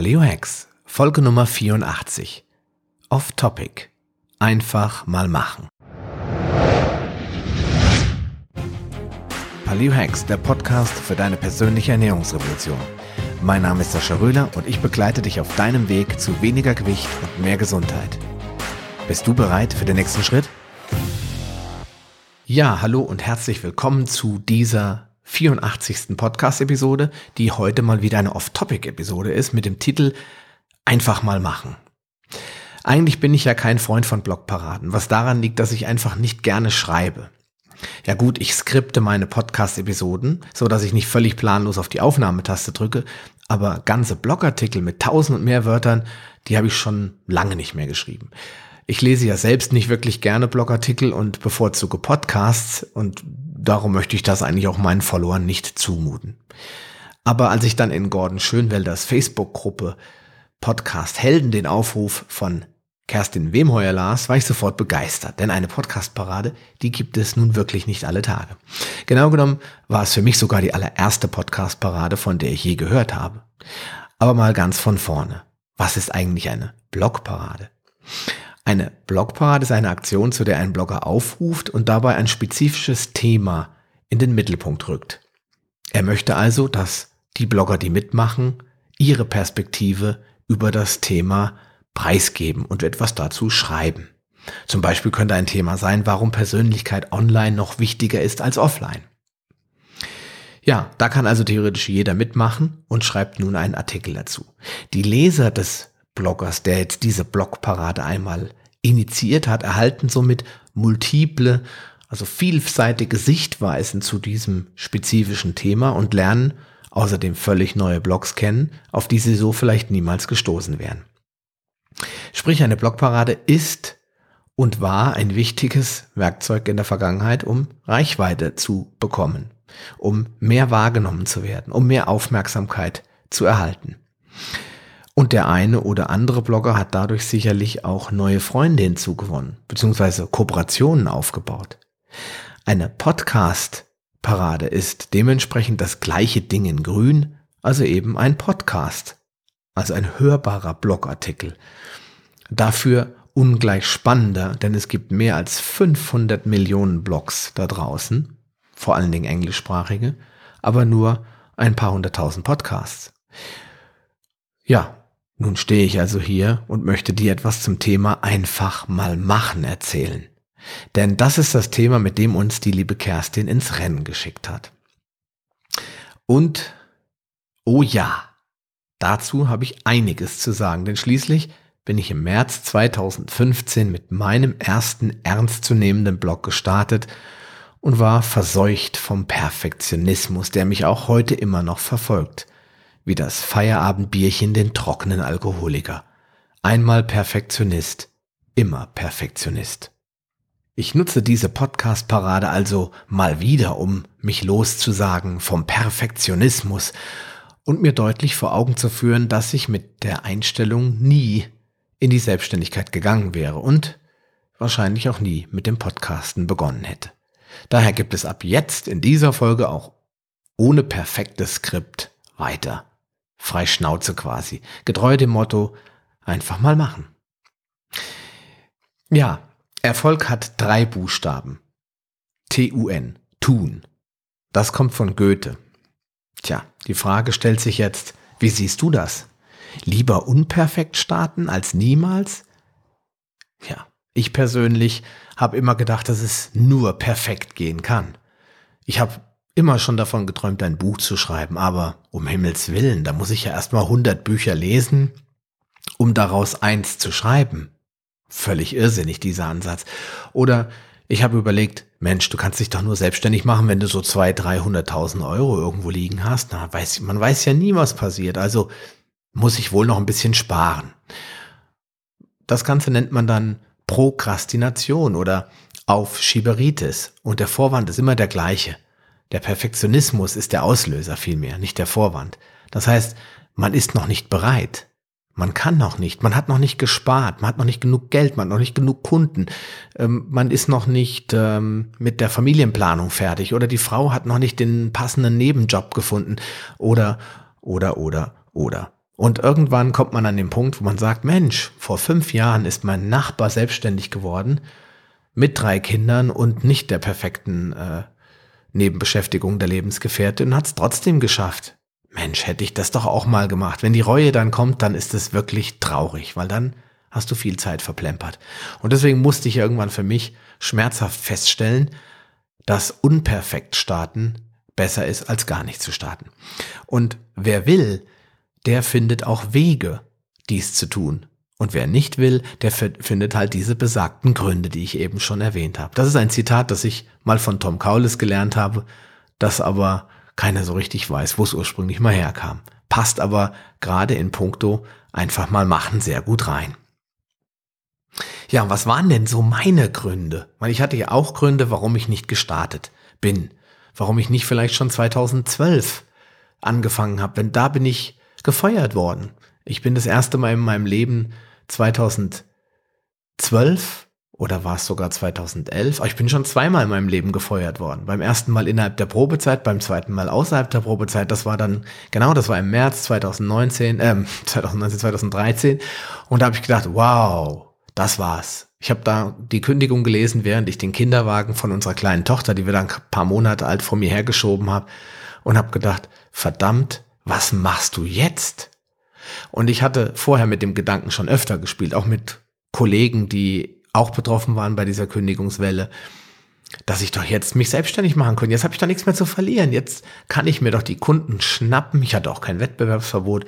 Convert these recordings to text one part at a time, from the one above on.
Paleo Hacks, Folge Nummer 84. Off Topic. Einfach mal machen. Paleo Hacks, der Podcast für deine persönliche Ernährungsrevolution. Mein Name ist Sascha Röhler und ich begleite dich auf deinem Weg zu weniger Gewicht und mehr Gesundheit. Bist du bereit für den nächsten Schritt? Ja, hallo und herzlich willkommen zu dieser 84. Podcast-Episode, die heute mal wieder eine Off-Topic-Episode ist mit dem Titel Einfach mal machen. Eigentlich bin ich ja kein Freund von Blogparaden, was daran liegt, dass ich einfach nicht gerne schreibe. Ja gut, ich skripte meine Podcast-Episoden, so dass ich nicht völlig planlos auf die Aufnahmetaste drücke, aber ganze Blogartikel mit tausend und mehr Wörtern, die habe ich schon lange nicht mehr geschrieben. Ich lese ja selbst nicht wirklich gerne Blogartikel und bevorzuge Podcasts und darum möchte ich das eigentlich auch meinen Followern nicht zumuten. Aber als ich dann in Gordon Schönwelders Facebook-Gruppe Podcast Helden den Aufruf von Kerstin Wemheuer las, war ich sofort begeistert, denn eine Podcast-Parade, die gibt es nun wirklich nicht alle Tage. Genau genommen war es für mich sogar die allererste Podcast-Parade, von der ich je gehört habe. Aber mal ganz von vorne. Was ist eigentlich eine Blogparade? Eine Blogparade ist eine Aktion, zu der ein Blogger aufruft und dabei ein spezifisches Thema in den Mittelpunkt rückt. Er möchte also, dass die Blogger, die mitmachen, ihre Perspektive über das Thema preisgeben und etwas dazu schreiben. Zum Beispiel könnte ein Thema sein, warum Persönlichkeit online noch wichtiger ist als offline. Ja, da kann also theoretisch jeder mitmachen und schreibt nun einen Artikel dazu. Die Leser des Bloggers, der jetzt diese Blogparade einmal initiiert hat, erhalten somit multiple, also vielseitige Sichtweisen zu diesem spezifischen Thema und lernen außerdem völlig neue Blogs kennen, auf die sie so vielleicht niemals gestoßen wären. Sprich, eine Blogparade ist und war ein wichtiges Werkzeug in der Vergangenheit, um Reichweite zu bekommen, um mehr wahrgenommen zu werden, um mehr Aufmerksamkeit zu erhalten. Und der eine oder andere Blogger hat dadurch sicherlich auch neue Freunde hinzugewonnen, beziehungsweise Kooperationen aufgebaut. Eine Podcast-Parade ist dementsprechend das gleiche Ding in grün, also eben ein Podcast, also ein hörbarer Blogartikel. Dafür ungleich spannender, denn es gibt mehr als 500 Millionen Blogs da draußen, vor allen Dingen englischsprachige, aber nur ein paar hunderttausend Podcasts. Ja, nun stehe ich also hier und möchte dir etwas zum Thema einfach mal machen erzählen. Denn das ist das Thema, mit dem uns die liebe Kerstin ins Rennen geschickt hat. Und, oh ja, dazu habe ich einiges zu sagen, denn schließlich bin ich im März 2015 mit meinem ersten ernstzunehmenden Blog gestartet und war verseucht vom Perfektionismus, der mich auch heute immer noch verfolgt wie das Feierabendbierchen den trockenen Alkoholiker. Einmal Perfektionist, immer Perfektionist. Ich nutze diese Podcast-Parade also mal wieder, um mich loszusagen vom Perfektionismus und mir deutlich vor Augen zu führen, dass ich mit der Einstellung nie in die Selbstständigkeit gegangen wäre und wahrscheinlich auch nie mit dem Podcasten begonnen hätte. Daher gibt es ab jetzt in dieser Folge auch ohne perfektes Skript weiter frei Schnauze quasi. Getreu dem Motto, einfach mal machen. Ja, Erfolg hat drei Buchstaben. T-U-N, tun. Das kommt von Goethe. Tja, die Frage stellt sich jetzt, wie siehst du das? Lieber unperfekt starten als niemals? Ja, ich persönlich habe immer gedacht, dass es nur perfekt gehen kann. Ich habe immer schon davon geträumt, ein Buch zu schreiben, aber um Himmels Willen, da muss ich ja erstmal 100 Bücher lesen, um daraus eins zu schreiben. Völlig irrsinnig, dieser Ansatz. Oder ich habe überlegt, Mensch, du kannst dich doch nur selbstständig machen, wenn du so 200.000, 300.000 Euro irgendwo liegen hast. Na, weiß, man weiß ja nie, was passiert. Also muss ich wohl noch ein bisschen sparen. Das Ganze nennt man dann Prokrastination oder Aufschieberitis. Und der Vorwand ist immer der gleiche. Der Perfektionismus ist der Auslöser vielmehr, nicht der Vorwand. Das heißt, man ist noch nicht bereit. Man kann noch nicht, man hat noch nicht gespart, man hat noch nicht genug Geld, man hat noch nicht genug Kunden, ähm, man ist noch nicht ähm, mit der Familienplanung fertig oder die Frau hat noch nicht den passenden Nebenjob gefunden oder, oder, oder, oder. Und irgendwann kommt man an den Punkt, wo man sagt, Mensch, vor fünf Jahren ist mein Nachbar selbstständig geworden mit drei Kindern und nicht der perfekten äh, Nebenbeschäftigung der Lebensgefährtin und hat es trotzdem geschafft. Mensch, hätte ich das doch auch mal gemacht. Wenn die Reue dann kommt, dann ist es wirklich traurig, weil dann hast du viel Zeit verplempert. Und deswegen musste ich irgendwann für mich schmerzhaft feststellen, dass unperfekt starten besser ist, als gar nicht zu starten. Und wer will, der findet auch Wege, dies zu tun. Und wer nicht will, der findet halt diese besagten Gründe, die ich eben schon erwähnt habe. Das ist ein Zitat, das ich mal von Tom Kaulis gelernt habe, das aber keiner so richtig weiß, wo es ursprünglich mal herkam. Passt aber gerade in puncto einfach mal machen sehr gut rein. Ja, was waren denn so meine Gründe? Weil ich hatte ja auch Gründe, warum ich nicht gestartet bin. Warum ich nicht vielleicht schon 2012 angefangen habe. Denn da bin ich gefeuert worden. Ich bin das erste Mal in meinem Leben 2012 oder war es sogar 2011? Ich bin schon zweimal in meinem Leben gefeuert worden. Beim ersten Mal innerhalb der Probezeit, beim zweiten Mal außerhalb der Probezeit. Das war dann, genau, das war im März 2019, äh, 2019, 2013. Und da habe ich gedacht, wow, das war's. Ich habe da die Kündigung gelesen, während ich den Kinderwagen von unserer kleinen Tochter, die wir dann ein paar Monate alt vor mir hergeschoben habe, und habe gedacht, verdammt, was machst du jetzt? Und ich hatte vorher mit dem Gedanken schon öfter gespielt, auch mit Kollegen, die auch betroffen waren bei dieser Kündigungswelle, dass ich doch jetzt mich selbstständig machen könnte. Jetzt habe ich da nichts mehr zu verlieren. Jetzt kann ich mir doch die Kunden schnappen. Ich hatte auch kein Wettbewerbsverbot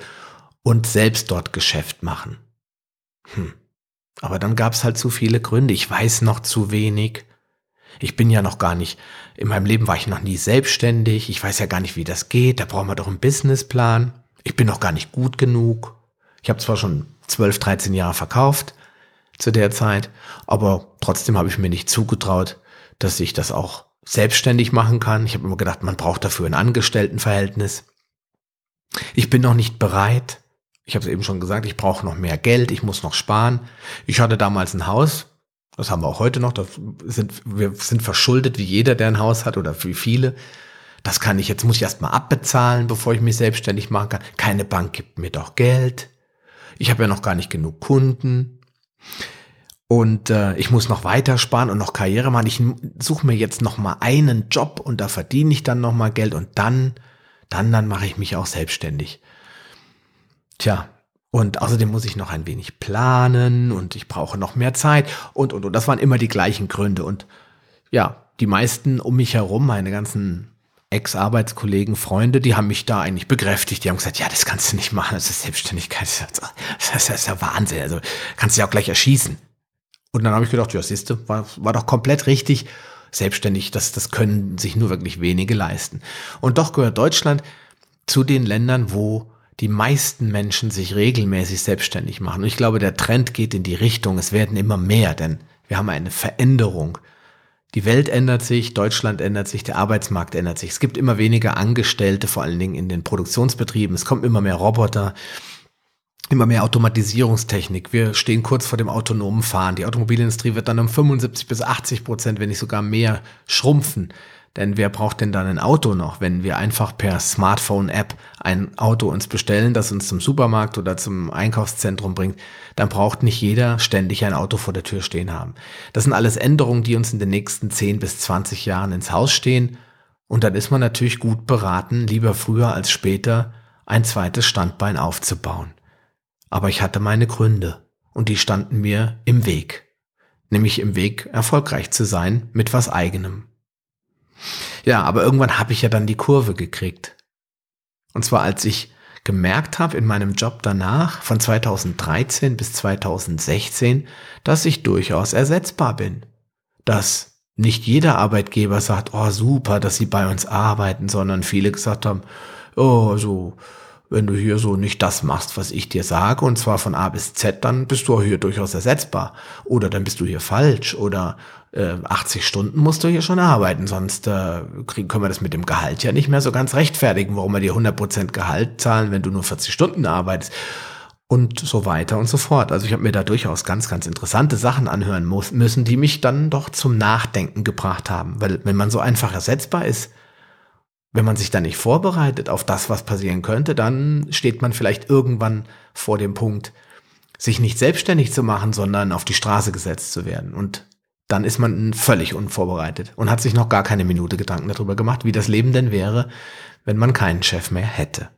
und selbst dort Geschäft machen. Hm. Aber dann gab es halt zu viele Gründe. Ich weiß noch zu wenig. Ich bin ja noch gar nicht, in meinem Leben war ich noch nie selbstständig. Ich weiß ja gar nicht, wie das geht. Da brauchen wir doch einen Businessplan. Ich bin noch gar nicht gut genug. Ich habe zwar schon 12, 13 Jahre verkauft, zu der Zeit. Aber trotzdem habe ich mir nicht zugetraut, dass ich das auch selbstständig machen kann. Ich habe immer gedacht, man braucht dafür ein Angestelltenverhältnis. Ich bin noch nicht bereit. Ich habe es eben schon gesagt, ich brauche noch mehr Geld, ich muss noch sparen. Ich hatte damals ein Haus, das haben wir auch heute noch, das sind, wir sind verschuldet wie jeder, der ein Haus hat oder wie viele. Das kann ich, jetzt muss ich erstmal abbezahlen, bevor ich mich selbstständig machen kann. Keine Bank gibt mir doch Geld. Ich habe ja noch gar nicht genug Kunden. Und äh, ich muss noch weiter sparen und noch Karriere machen. Ich suche mir jetzt noch mal einen Job und da verdiene ich dann noch mal Geld und dann, dann, dann mache ich mich auch selbstständig. Tja, und außerdem muss ich noch ein wenig planen und ich brauche noch mehr Zeit und, und, und. Das waren immer die gleichen Gründe. Und ja, die meisten um mich herum, meine ganzen Ex-Arbeitskollegen, Freunde, die haben mich da eigentlich bekräftigt. Die haben gesagt, ja, das kannst du nicht machen, das ist Selbstständigkeit, das ist, ja Wahnsinn, also kannst du ja auch gleich erschießen. Und dann habe ich gedacht, ja, siehst du, war, war doch komplett richtig. Selbstständig, das, das können sich nur wirklich wenige leisten. Und doch gehört Deutschland zu den Ländern, wo die meisten Menschen sich regelmäßig selbstständig machen. Und ich glaube, der Trend geht in die Richtung, es werden immer mehr, denn wir haben eine Veränderung die Welt ändert sich, Deutschland ändert sich, der Arbeitsmarkt ändert sich. Es gibt immer weniger Angestellte, vor allen Dingen in den Produktionsbetrieben. Es kommen immer mehr Roboter, immer mehr Automatisierungstechnik. Wir stehen kurz vor dem autonomen Fahren. Die Automobilindustrie wird dann um 75 bis 80 Prozent, wenn nicht sogar mehr, schrumpfen. Denn wer braucht denn dann ein Auto noch, wenn wir einfach per Smartphone-App ein Auto uns bestellen, das uns zum Supermarkt oder zum Einkaufszentrum bringt? Dann braucht nicht jeder ständig ein Auto vor der Tür stehen haben. Das sind alles Änderungen, die uns in den nächsten 10 bis 20 Jahren ins Haus stehen. Und dann ist man natürlich gut beraten, lieber früher als später ein zweites Standbein aufzubauen. Aber ich hatte meine Gründe und die standen mir im Weg. Nämlich im Weg, erfolgreich zu sein mit was eigenem. Ja, aber irgendwann habe ich ja dann die Kurve gekriegt. Und zwar als ich gemerkt habe in meinem Job danach, von 2013 bis 2016, dass ich durchaus ersetzbar bin. Dass nicht jeder Arbeitgeber sagt, oh super, dass sie bei uns arbeiten, sondern viele gesagt haben, oh so, wenn du hier so nicht das machst, was ich dir sage, und zwar von A bis Z, dann bist du hier durchaus ersetzbar. Oder dann bist du hier falsch. Oder äh, 80 Stunden musst du hier schon arbeiten, sonst äh, kriegen, können wir das mit dem Gehalt ja nicht mehr so ganz rechtfertigen, warum wir dir 100% Gehalt zahlen, wenn du nur 40 Stunden arbeitest. Und so weiter und so fort. Also ich habe mir da durchaus ganz, ganz interessante Sachen anhören muss, müssen, die mich dann doch zum Nachdenken gebracht haben. Weil wenn man so einfach ersetzbar ist, wenn man sich dann nicht vorbereitet auf das, was passieren könnte, dann steht man vielleicht irgendwann vor dem Punkt, sich nicht selbstständig zu machen, sondern auf die Straße gesetzt zu werden. Und dann ist man völlig unvorbereitet und hat sich noch gar keine Minute Gedanken darüber gemacht, wie das Leben denn wäre, wenn man keinen Chef mehr hätte.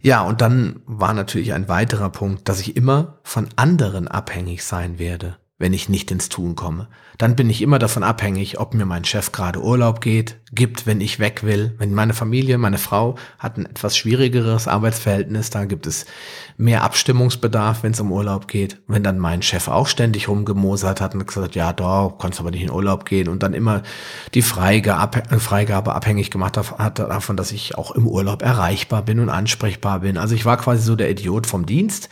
Ja, und dann war natürlich ein weiterer Punkt, dass ich immer von anderen abhängig sein werde wenn ich nicht ins Tun komme. Dann bin ich immer davon abhängig, ob mir mein Chef gerade Urlaub geht, gibt, wenn ich weg will. Wenn meine Familie, meine Frau hat ein etwas schwierigeres Arbeitsverhältnis, da gibt es mehr Abstimmungsbedarf, wenn es um Urlaub geht. Wenn dann mein Chef auch ständig rumgemosert hat und gesagt, ja, da kannst aber nicht in Urlaub gehen und dann immer die Freigabe, Freigabe abhängig gemacht hat davon, dass ich auch im Urlaub erreichbar bin und ansprechbar bin. Also ich war quasi so der Idiot vom Dienst.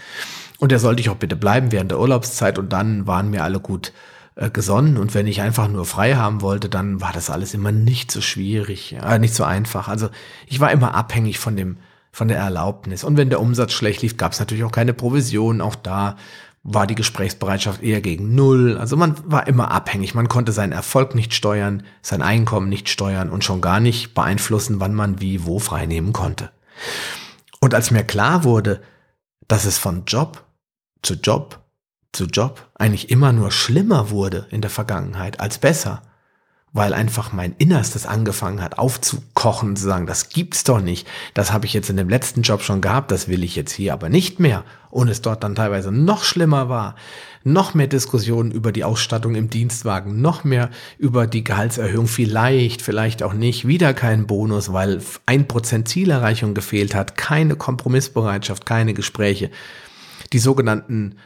Und der sollte ich auch bitte bleiben während der Urlaubszeit und dann waren mir alle gut äh, gesonnen. Und wenn ich einfach nur frei haben wollte, dann war das alles immer nicht so schwierig, äh, nicht so einfach. Also ich war immer abhängig von dem, von der Erlaubnis. Und wenn der Umsatz schlecht lief, gab es natürlich auch keine Provision. Auch da war die Gesprächsbereitschaft eher gegen Null. Also man war immer abhängig. Man konnte seinen Erfolg nicht steuern, sein Einkommen nicht steuern und schon gar nicht beeinflussen, wann man wie wo freinehmen konnte. Und als mir klar wurde, dass es von Job zu Job zu Job eigentlich immer nur schlimmer wurde in der Vergangenheit als besser, weil einfach mein Innerstes angefangen hat aufzukochen, zu sagen, das gibt's doch nicht, das habe ich jetzt in dem letzten Job schon gehabt, das will ich jetzt hier aber nicht mehr. Und es dort dann teilweise noch schlimmer war, noch mehr Diskussionen über die Ausstattung im Dienstwagen, noch mehr über die Gehaltserhöhung, vielleicht, vielleicht auch nicht, wieder kein Bonus, weil ein Prozent Zielerreichung gefehlt hat, keine Kompromissbereitschaft, keine Gespräche die sogenannten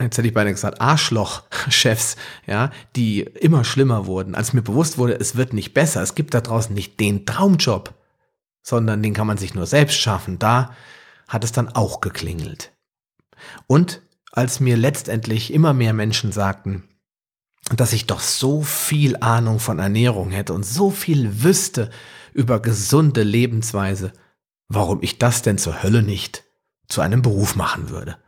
jetzt hätte ich beinahe gesagt, Arschloch-Chefs, ja, die immer schlimmer wurden, als mir bewusst wurde, es wird nicht besser, es gibt da draußen nicht den Traumjob, sondern den kann man sich nur selbst schaffen, da hat es dann auch geklingelt. Und als mir letztendlich immer mehr Menschen sagten, dass ich doch so viel Ahnung von Ernährung hätte und so viel wüsste über gesunde Lebensweise, warum ich das denn zur Hölle nicht zu einem Beruf machen würde.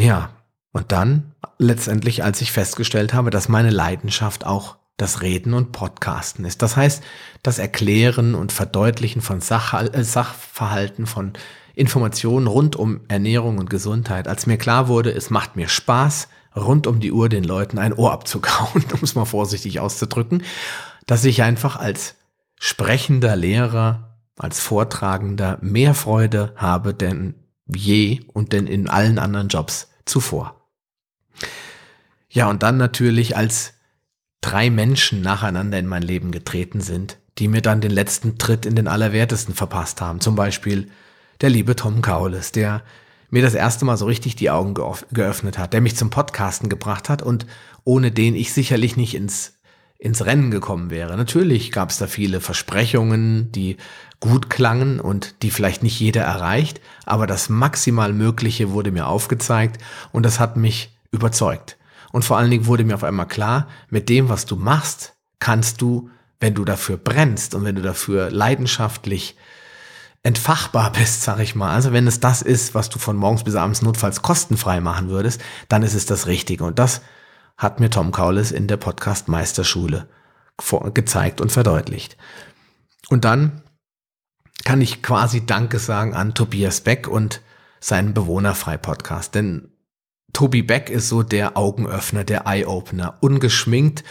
Ja, und dann letztendlich, als ich festgestellt habe, dass meine Leidenschaft auch das Reden und Podcasten ist. Das heißt, das Erklären und Verdeutlichen von Sach äh, Sachverhalten, von Informationen rund um Ernährung und Gesundheit. Als mir klar wurde, es macht mir Spaß, rund um die Uhr den Leuten ein Ohr abzukauen, um es mal vorsichtig auszudrücken, dass ich einfach als sprechender Lehrer, als Vortragender mehr Freude habe denn je und denn in allen anderen Jobs zuvor. Ja, und dann natürlich, als drei Menschen nacheinander in mein Leben getreten sind, die mir dann den letzten Tritt in den Allerwertesten verpasst haben. Zum Beispiel der liebe Tom Kaules, der mir das erste Mal so richtig die Augen geöffnet hat, der mich zum Podcasten gebracht hat und ohne den ich sicherlich nicht ins ins Rennen gekommen wäre. Natürlich gab es da viele Versprechungen, die gut klangen und die vielleicht nicht jeder erreicht, aber das maximal Mögliche wurde mir aufgezeigt und das hat mich überzeugt. Und vor allen Dingen wurde mir auf einmal klar, mit dem, was du machst, kannst du, wenn du dafür brennst und wenn du dafür leidenschaftlich entfachbar bist, sag ich mal. Also wenn es das ist, was du von morgens bis abends notfalls kostenfrei machen würdest, dann ist es das Richtige. Und das hat mir Tom Kaulis in der Podcast Meisterschule gezeigt und verdeutlicht. Und dann kann ich quasi Danke sagen an Tobias Beck und seinen Bewohnerfrei-Podcast. Denn Tobi Beck ist so der Augenöffner, der Eye-Opener. Ungeschminkt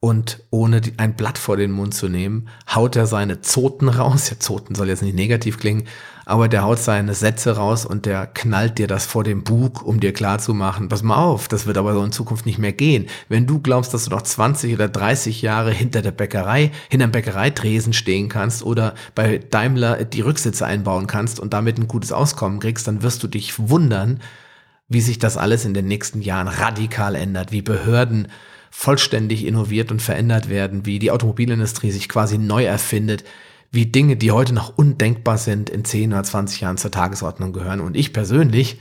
und ohne ein Blatt vor den Mund zu nehmen, haut er seine Zoten raus. Ja, Zoten soll jetzt nicht negativ klingen, aber der haut seine Sätze raus und der knallt dir das vor dem Bug, um dir klarzumachen, pass mal auf, das wird aber so in Zukunft nicht mehr gehen. Wenn du glaubst, dass du noch 20 oder 30 Jahre hinter der Bäckerei, hinterm Bäckereitresen stehen kannst oder bei Daimler die Rücksitze einbauen kannst und damit ein gutes Auskommen kriegst, dann wirst du dich wundern, wie sich das alles in den nächsten Jahren radikal ändert, wie Behörden vollständig innoviert und verändert werden, wie die Automobilindustrie sich quasi neu erfindet, wie Dinge, die heute noch undenkbar sind, in 10 oder 20 Jahren zur Tagesordnung gehören. Und ich persönlich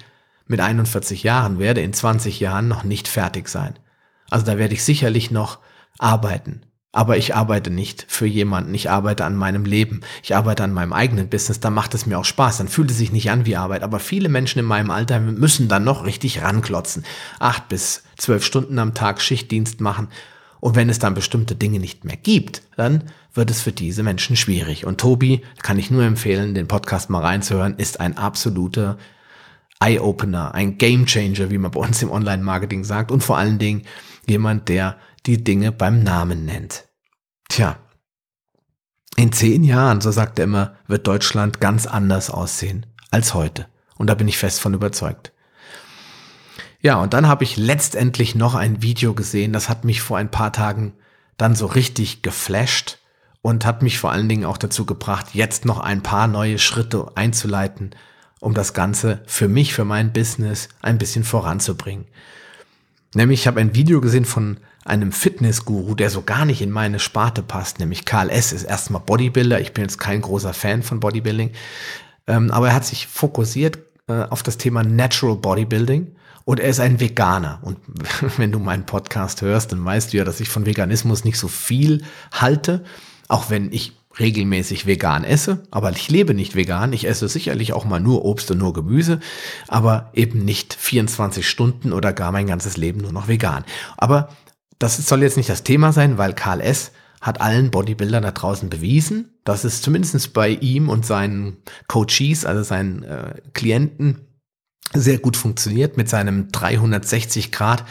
mit 41 Jahren werde in 20 Jahren noch nicht fertig sein. Also da werde ich sicherlich noch arbeiten. Aber ich arbeite nicht für jemanden, ich arbeite an meinem Leben, ich arbeite an meinem eigenen Business, da macht es mir auch Spaß, dann fühlt es sich nicht an wie Arbeit. Aber viele Menschen in meinem Alter müssen dann noch richtig ranklotzen. Acht bis zwölf Stunden am Tag Schichtdienst machen Und wenn es dann bestimmte Dinge nicht mehr gibt, dann wird es für diese Menschen schwierig. Und Tobi, kann ich nur empfehlen, den Podcast mal reinzuhören, ist ein absoluter Eye-Opener, ein Game-Changer, wie man bei uns im Online-Marketing sagt. Und vor allen Dingen jemand, der die Dinge beim Namen nennt. Tja, in zehn Jahren, so sagt er immer, wird Deutschland ganz anders aussehen als heute. Und da bin ich fest von überzeugt. Ja, und dann habe ich letztendlich noch ein Video gesehen, das hat mich vor ein paar Tagen dann so richtig geflasht und hat mich vor allen Dingen auch dazu gebracht, jetzt noch ein paar neue Schritte einzuleiten, um das Ganze für mich, für mein Business ein bisschen voranzubringen. Nämlich, ich habe ein Video gesehen von einem Fitnessguru, der so gar nicht in meine Sparte passt, nämlich Karl S. ist erstmal Bodybuilder. Ich bin jetzt kein großer Fan von Bodybuilding, ähm, aber er hat sich fokussiert äh, auf das Thema Natural Bodybuilding und er ist ein Veganer. Und wenn du meinen Podcast hörst, dann weißt du ja, dass ich von Veganismus nicht so viel halte, auch wenn ich regelmäßig vegan esse, aber ich lebe nicht vegan. Ich esse sicherlich auch mal nur Obst und nur Gemüse, aber eben nicht 24 Stunden oder gar mein ganzes Leben nur noch vegan. Aber das soll jetzt nicht das Thema sein, weil Karl S. hat allen Bodybuildern da draußen bewiesen, dass es zumindest bei ihm und seinen Coaches, also seinen äh, Klienten, sehr gut funktioniert mit seinem 360 Grad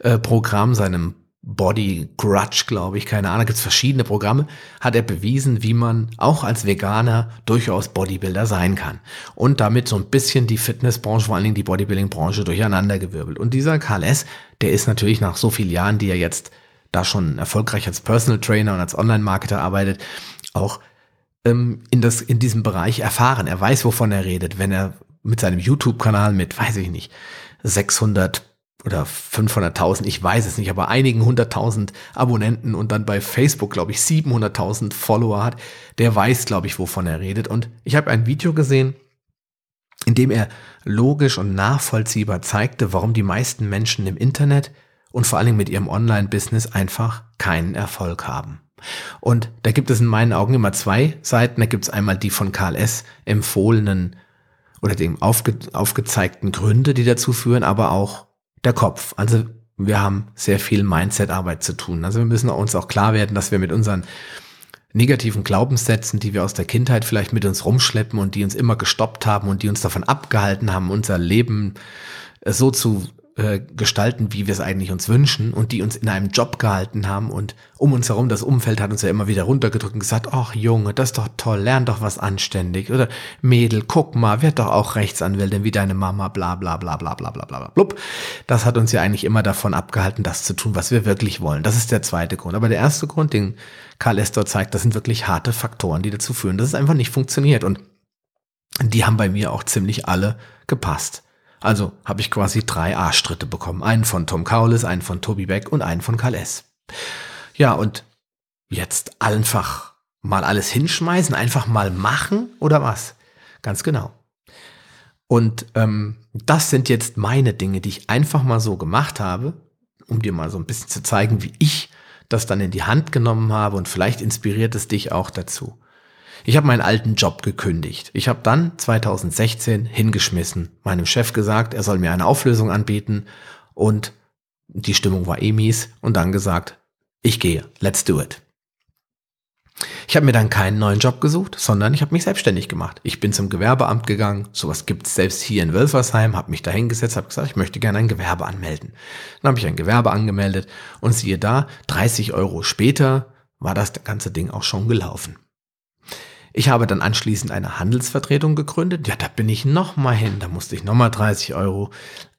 äh, Programm, seinem Body Grudge, glaube ich, keine Ahnung, gibt es verschiedene Programme, hat er bewiesen, wie man auch als Veganer durchaus Bodybuilder sein kann. Und damit so ein bisschen die Fitnessbranche, vor allen Dingen die Bodybuilding-Branche durcheinandergewirbelt. Und dieser Karl S., der ist natürlich nach so vielen Jahren, die er jetzt da schon erfolgreich als Personal Trainer und als Online-Marketer arbeitet, auch ähm, in, das, in diesem Bereich erfahren. Er weiß, wovon er redet, wenn er mit seinem YouTube-Kanal mit, weiß ich nicht, 600 oder 500.000, ich weiß es nicht, aber einigen hunderttausend Abonnenten und dann bei Facebook, glaube ich, 700.000 Follower hat, der weiß, glaube ich, wovon er redet. Und ich habe ein Video gesehen, in dem er logisch und nachvollziehbar zeigte, warum die meisten Menschen im Internet und vor Dingen mit ihrem Online-Business einfach keinen Erfolg haben. Und da gibt es in meinen Augen immer zwei Seiten. Da gibt es einmal die von Karl S. empfohlenen oder dem aufge, aufgezeigten Gründe, die dazu führen, aber auch der Kopf. Also wir haben sehr viel Mindset-Arbeit zu tun. Also wir müssen uns auch klar werden, dass wir mit unseren negativen Glaubenssätzen, die wir aus der Kindheit vielleicht mit uns rumschleppen und die uns immer gestoppt haben und die uns davon abgehalten haben, unser Leben so zu äh, gestalten, wie wir es eigentlich uns wünschen und die uns in einem Job gehalten haben und um uns herum das Umfeld hat uns ja immer wieder runtergedrückt und gesagt, ach Junge, das ist doch toll, lern doch was anständig oder Mädel, guck mal, werd doch auch Rechtsanwältin wie deine Mama, bla bla bla bla bla bla bla blub. Das hat uns ja eigentlich immer davon abgehalten, das zu tun, was wir wirklich wollen. Das ist der zweite Grund. Aber der erste Grund, den Karl Estor zeigt, das sind wirklich harte Faktoren, die dazu führen, dass es einfach nicht funktioniert und die haben bei mir auch ziemlich alle gepasst. Also habe ich quasi drei Arschtritte bekommen. Einen von Tom Kaulis, einen von Toby Beck und einen von Karl S. Ja, und jetzt einfach mal alles hinschmeißen, einfach mal machen oder was? Ganz genau. Und ähm, das sind jetzt meine Dinge, die ich einfach mal so gemacht habe, um dir mal so ein bisschen zu zeigen, wie ich das dann in die Hand genommen habe und vielleicht inspiriert es dich auch dazu. Ich habe meinen alten Job gekündigt. Ich habe dann 2016 hingeschmissen, meinem Chef gesagt, er soll mir eine Auflösung anbieten und die Stimmung war eh mies und dann gesagt, ich gehe, let's do it. Ich habe mir dann keinen neuen Job gesucht, sondern ich habe mich selbstständig gemacht. Ich bin zum Gewerbeamt gegangen, sowas gibt's selbst hier in Wölfersheim, habe mich da hingesetzt, habe gesagt, ich möchte gerne ein Gewerbe anmelden. Dann habe ich ein Gewerbe angemeldet und siehe da, 30 Euro später war das ganze Ding auch schon gelaufen. Ich habe dann anschließend eine Handelsvertretung gegründet. Ja, da bin ich nochmal hin. Da musste ich nochmal 30 Euro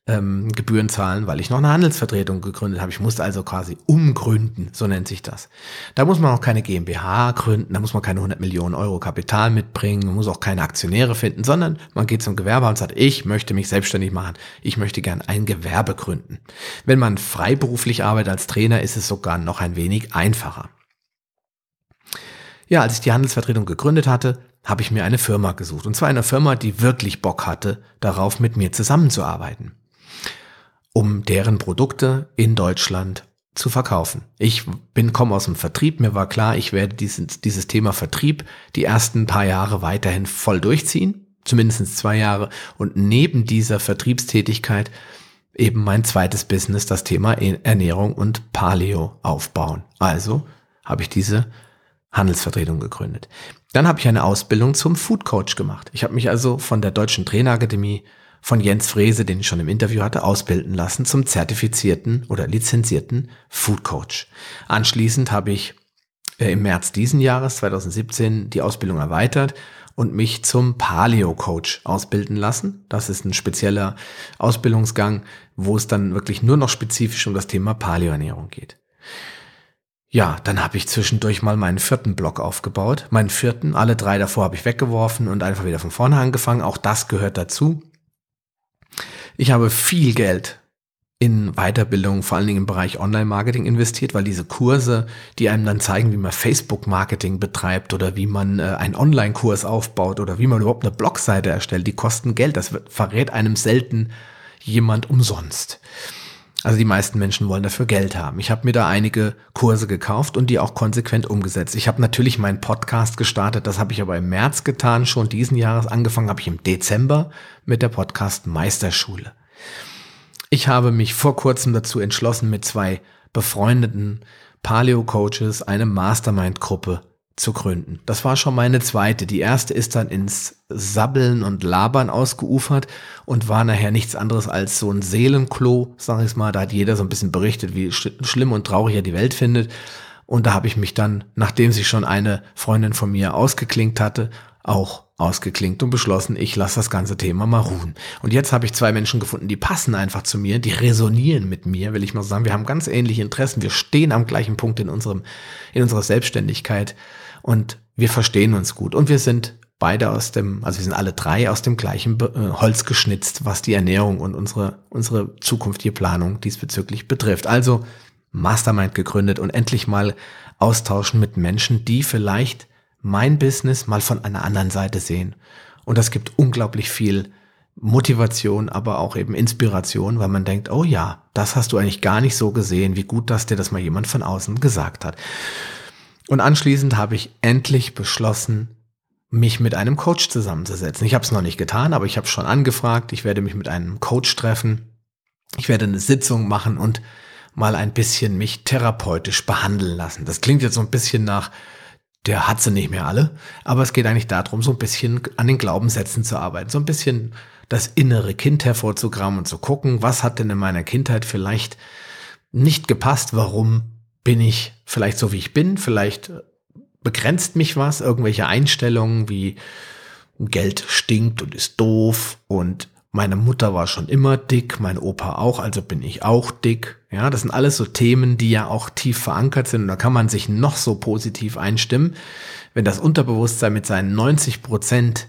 ähm, Gebühren zahlen, weil ich noch eine Handelsvertretung gegründet habe. Ich musste also quasi umgründen, so nennt sich das. Da muss man auch keine GmbH gründen, da muss man keine 100 Millionen Euro Kapital mitbringen, man muss auch keine Aktionäre finden, sondern man geht zum Gewerbe und sagt, ich möchte mich selbstständig machen, ich möchte gern ein Gewerbe gründen. Wenn man freiberuflich arbeitet als Trainer, ist es sogar noch ein wenig einfacher. Ja, als ich die Handelsvertretung gegründet hatte, habe ich mir eine Firma gesucht. Und zwar eine Firma, die wirklich Bock hatte, darauf mit mir zusammenzuarbeiten. Um deren Produkte in Deutschland zu verkaufen. Ich bin, komme aus dem Vertrieb. Mir war klar, ich werde dieses, dieses Thema Vertrieb die ersten paar Jahre weiterhin voll durchziehen. Zumindest zwei Jahre. Und neben dieser Vertriebstätigkeit eben mein zweites Business, das Thema e- Ernährung und Paleo aufbauen. Also habe ich diese Handelsvertretung gegründet. Dann habe ich eine Ausbildung zum Food Coach gemacht. Ich habe mich also von der Deutschen Trainerakademie von Jens Frese, den ich schon im Interview hatte, ausbilden lassen zum zertifizierten oder lizenzierten Food Coach. Anschließend habe ich äh, im März diesen Jahres, 2017, die Ausbildung erweitert und mich zum Paleo Coach ausbilden lassen. Das ist ein spezieller Ausbildungsgang, wo es dann wirklich nur noch spezifisch um das Thema Paleoernährung geht. Ja, dann habe ich zwischendurch mal meinen vierten Blog aufgebaut. Meinen vierten, alle drei davor habe ich weggeworfen und einfach wieder von vorne angefangen. Auch das gehört dazu. Ich habe viel Geld in Weiterbildung, vor allen Dingen im Bereich Online-Marketing investiert, weil diese Kurse, die einem dann zeigen, wie man Facebook-Marketing betreibt oder wie man äh, einen Online-Kurs aufbaut oder wie man überhaupt eine Blogseite erstellt, die kosten Geld. Das verrät einem selten jemand umsonst. Also die meisten Menschen wollen dafür Geld haben. Ich habe mir da einige Kurse gekauft und die auch konsequent umgesetzt. Ich habe natürlich meinen Podcast gestartet, das habe ich aber im März getan, schon diesen Jahres. Angefangen habe ich im Dezember mit der Podcast Meisterschule. Ich habe mich vor kurzem dazu entschlossen, mit zwei befreundeten Paleo-Coaches eine Mastermind-Gruppe zu gründen. Das war schon meine zweite. Die erste ist dann ins Sabbeln und Labern ausgeufert und war nachher nichts anderes als so ein Seelenklo, sag ich mal. Da hat jeder so ein bisschen berichtet, wie schlimm und traurig er die Welt findet. Und da habe ich mich dann, nachdem sich schon eine Freundin von mir ausgeklinkt hatte, auch ausgeklinkt und beschlossen, ich lasse das ganze Thema mal ruhen. Und jetzt habe ich zwei Menschen gefunden, die passen einfach zu mir, die resonieren mit mir, will ich mal sagen. Wir haben ganz ähnliche Interessen, wir stehen am gleichen Punkt in unserem, in unserer Selbstständigkeit und wir verstehen uns gut und wir sind beide aus dem, also wir sind alle drei aus dem gleichen äh, Holz geschnitzt, was die Ernährung und unsere, unsere zukünftige Planung diesbezüglich betrifft. Also Mastermind gegründet und endlich mal austauschen mit Menschen, die vielleicht mein Business mal von einer anderen Seite sehen. Und das gibt unglaublich viel Motivation, aber auch eben Inspiration, weil man denkt, oh ja, das hast du eigentlich gar nicht so gesehen, wie gut, dass dir das mal jemand von außen gesagt hat. Und anschließend habe ich endlich beschlossen, mich mit einem Coach zusammenzusetzen. Ich habe es noch nicht getan, aber ich habe schon angefragt. Ich werde mich mit einem Coach treffen. Ich werde eine Sitzung machen und mal ein bisschen mich therapeutisch behandeln lassen. Das klingt jetzt so ein bisschen nach, der hat sie nicht mehr alle, aber es geht eigentlich darum, so ein bisschen an den Glaubenssätzen zu arbeiten, so ein bisschen das innere Kind hervorzugraben und zu gucken, was hat denn in meiner Kindheit vielleicht nicht gepasst, warum bin ich vielleicht so, wie ich bin, vielleicht begrenzt mich was, irgendwelche Einstellungen wie Geld stinkt und ist doof und meine Mutter war schon immer dick, mein Opa auch, also bin ich auch dick. Ja, das sind alles so Themen, die ja auch tief verankert sind und da kann man sich noch so positiv einstimmen. Wenn das Unterbewusstsein mit seinen 90 Prozent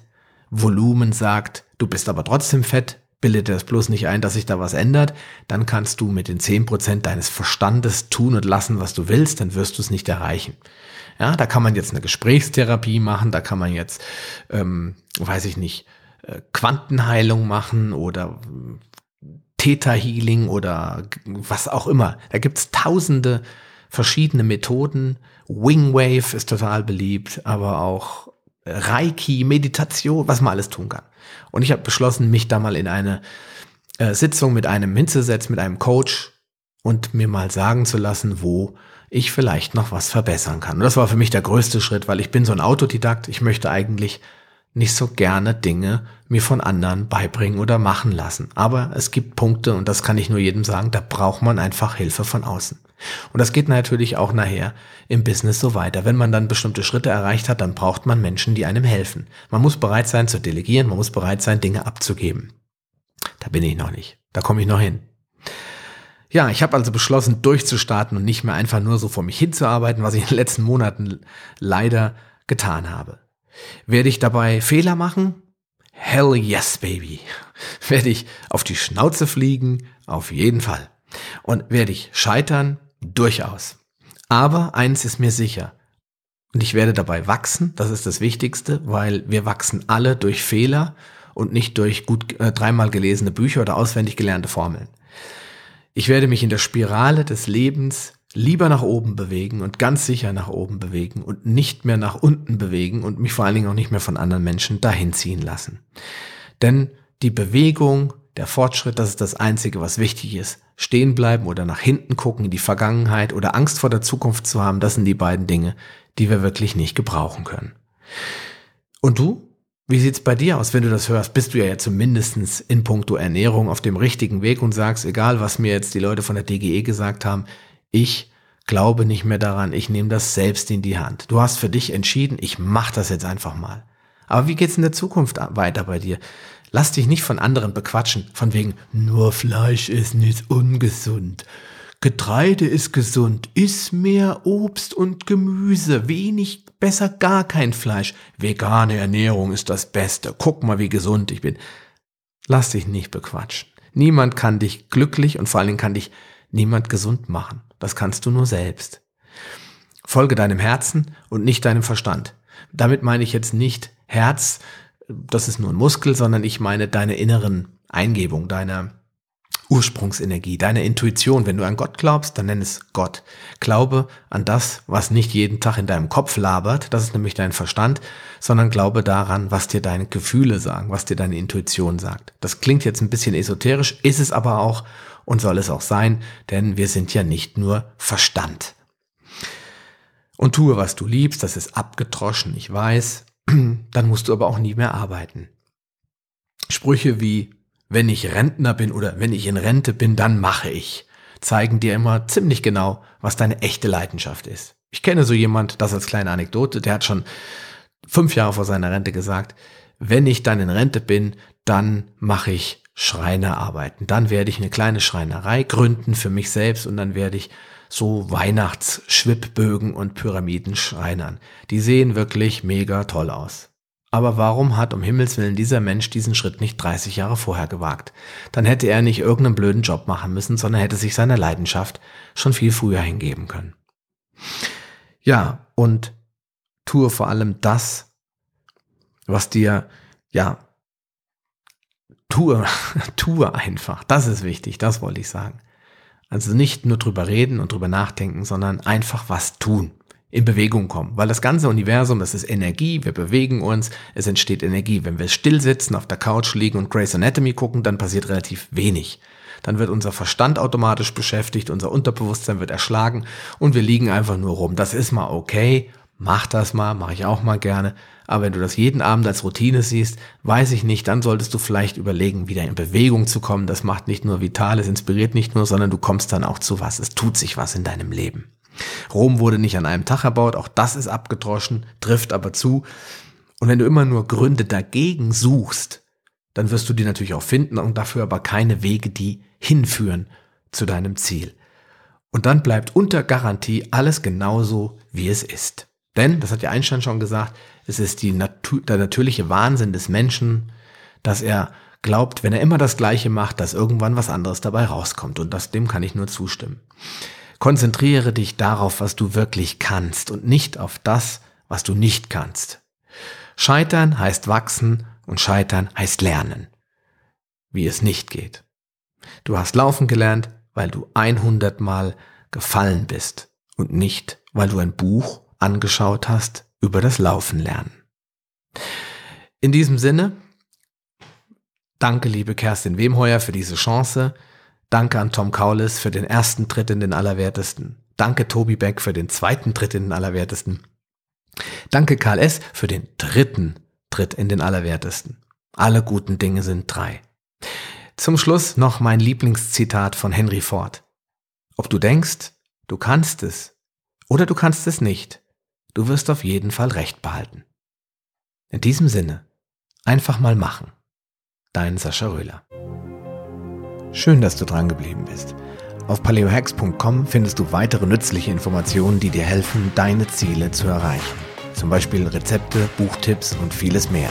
Volumen sagt, du bist aber trotzdem fett, bilde das bloß nicht ein, dass sich da was ändert, dann kannst du mit den zehn Prozent deines Verstandes tun und lassen, was du willst, dann wirst du es nicht erreichen. Ja, da kann man jetzt eine Gesprächstherapie machen, da kann man jetzt, ähm, weiß ich nicht, äh, Quantenheilung machen oder Theta Healing oder was auch immer. Da gibt's tausende verschiedene Methoden. Wingwave ist total beliebt, aber auch Reiki, Meditation, was man alles tun kann. Und ich habe beschlossen, mich da mal in eine äh, Sitzung mit einem hinzusetzen, mit einem Coach und mir mal sagen zu lassen, wo ich vielleicht noch was verbessern kann. Und das war für mich der größte Schritt, weil ich bin so ein Autodidakt. Ich möchte eigentlich nicht so gerne Dinge mir von anderen beibringen oder machen lassen. Aber es gibt Punkte, und das kann ich nur jedem sagen, da braucht man einfach Hilfe von außen. Und das geht natürlich auch nachher im Business so weiter. Wenn man dann bestimmte Schritte erreicht hat, dann braucht man Menschen, die einem helfen. Man muss bereit sein zu delegieren, man muss bereit sein, Dinge abzugeben. Da bin ich noch nicht. Da komme ich noch hin. Ja, ich habe also beschlossen, durchzustarten und nicht mehr einfach nur so vor mich hinzuarbeiten, was ich in den letzten Monaten leider getan habe. Werde ich dabei Fehler machen? Hell yes, baby. Werde ich auf die Schnauze fliegen? Auf jeden Fall. Und werde ich scheitern? Durchaus. Aber eins ist mir sicher. Und ich werde dabei wachsen. Das ist das Wichtigste, weil wir wachsen alle durch Fehler und nicht durch gut äh, dreimal gelesene Bücher oder auswendig gelernte Formeln. Ich werde mich in der Spirale des Lebens lieber nach oben bewegen und ganz sicher nach oben bewegen und nicht mehr nach unten bewegen und mich vor allen Dingen auch nicht mehr von anderen Menschen dahin ziehen lassen. Denn die Bewegung, der Fortschritt, das ist das Einzige, was wichtig ist. Stehen bleiben oder nach hinten gucken in die Vergangenheit oder Angst vor der Zukunft zu haben, das sind die beiden Dinge, die wir wirklich nicht gebrauchen können. Und du? Wie sieht's bei dir aus, wenn du das hörst? Bist du ja, zumindest in puncto Ernährung auf dem richtigen Weg und sagst, egal was mir jetzt die Leute von der DGE gesagt haben, ich glaube nicht mehr daran, ich nehme das selbst in die Hand. Du hast für dich entschieden, ich mache das jetzt einfach mal. Aber wie geht's in der Zukunft weiter bei dir? Lass dich nicht von anderen bequatschen, von wegen nur Fleisch ist nicht ungesund. Getreide ist gesund, iss mehr Obst und Gemüse, wenig, besser gar kein Fleisch. Vegane Ernährung ist das Beste. Guck mal, wie gesund ich bin. Lass dich nicht bequatschen. Niemand kann dich glücklich und vor allen Dingen kann dich niemand gesund machen. Das kannst du nur selbst. Folge deinem Herzen und nicht deinem Verstand. Damit meine ich jetzt nicht Herz, das ist nur ein Muskel, sondern ich meine deine inneren Eingebung, deine Ursprungsenergie, deine Intuition. Wenn du an Gott glaubst, dann nenn es Gott. Glaube an das, was nicht jeden Tag in deinem Kopf labert, das ist nämlich dein Verstand, sondern glaube daran, was dir deine Gefühle sagen, was dir deine Intuition sagt. Das klingt jetzt ein bisschen esoterisch, ist es aber auch und soll es auch sein, denn wir sind ja nicht nur Verstand. Und tue, was du liebst, das ist abgetroschen, ich weiß, dann musst du aber auch nie mehr arbeiten. Sprüche wie wenn ich Rentner bin oder wenn ich in Rente bin, dann mache ich, zeigen dir immer ziemlich genau, was deine echte Leidenschaft ist. Ich kenne so jemand, das als kleine Anekdote, der hat schon fünf Jahre vor seiner Rente gesagt, wenn ich dann in Rente bin, dann mache ich Schreinerarbeiten. Dann werde ich eine kleine Schreinerei gründen für mich selbst und dann werde ich so Weihnachtsschwibbögen und Pyramiden schreinern. Die sehen wirklich mega toll aus. Aber warum hat um Himmels willen dieser Mensch diesen Schritt nicht 30 Jahre vorher gewagt? Dann hätte er nicht irgendeinen blöden Job machen müssen, sondern hätte sich seiner Leidenschaft schon viel früher hingeben können. Ja, und tue vor allem das, was dir, ja, tue, tue einfach. Das ist wichtig, das wollte ich sagen. Also nicht nur drüber reden und drüber nachdenken, sondern einfach was tun in Bewegung kommen. Weil das ganze Universum, das ist Energie, wir bewegen uns, es entsteht Energie. Wenn wir still sitzen, auf der Couch liegen und Grey's Anatomy gucken, dann passiert relativ wenig. Dann wird unser Verstand automatisch beschäftigt, unser Unterbewusstsein wird erschlagen und wir liegen einfach nur rum. Das ist mal okay, mach das mal, mache ich auch mal gerne. Aber wenn du das jeden Abend als Routine siehst, weiß ich nicht, dann solltest du vielleicht überlegen, wieder in Bewegung zu kommen. Das macht nicht nur vital, es inspiriert nicht nur, sondern du kommst dann auch zu was. Es tut sich was in deinem Leben. Rom wurde nicht an einem Tag erbaut, auch das ist abgedroschen, trifft aber zu. Und wenn du immer nur Gründe dagegen suchst, dann wirst du die natürlich auch finden und dafür aber keine Wege, die hinführen zu deinem Ziel. Und dann bleibt unter Garantie alles genauso, wie es ist. Denn, das hat ja Einstein schon gesagt, es ist die Natur, der natürliche Wahnsinn des Menschen, dass er glaubt, wenn er immer das Gleiche macht, dass irgendwann was anderes dabei rauskommt. Und das, dem kann ich nur zustimmen. Konzentriere dich darauf, was du wirklich kannst und nicht auf das, was du nicht kannst. Scheitern heißt wachsen und scheitern heißt lernen. Wie es nicht geht. Du hast laufen gelernt, weil du 100 Mal gefallen bist und nicht, weil du ein Buch angeschaut hast über das Laufen lernen. In diesem Sinne, danke liebe Kerstin Wemheuer für diese Chance, Danke an Tom Kaulis für den ersten Tritt in den Allerwertesten. Danke Tobi Beck für den zweiten Tritt in den Allerwertesten. Danke Karl S. für den dritten Tritt in den Allerwertesten. Alle guten Dinge sind drei. Zum Schluss noch mein Lieblingszitat von Henry Ford. Ob du denkst, du kannst es oder du kannst es nicht, du wirst auf jeden Fall recht behalten. In diesem Sinne, einfach mal machen. Dein Sascha Röhler. Schön, dass du dran geblieben bist. Auf paleohacks.com findest du weitere nützliche Informationen, die dir helfen, deine Ziele zu erreichen. Zum Beispiel Rezepte, Buchtipps und vieles mehr.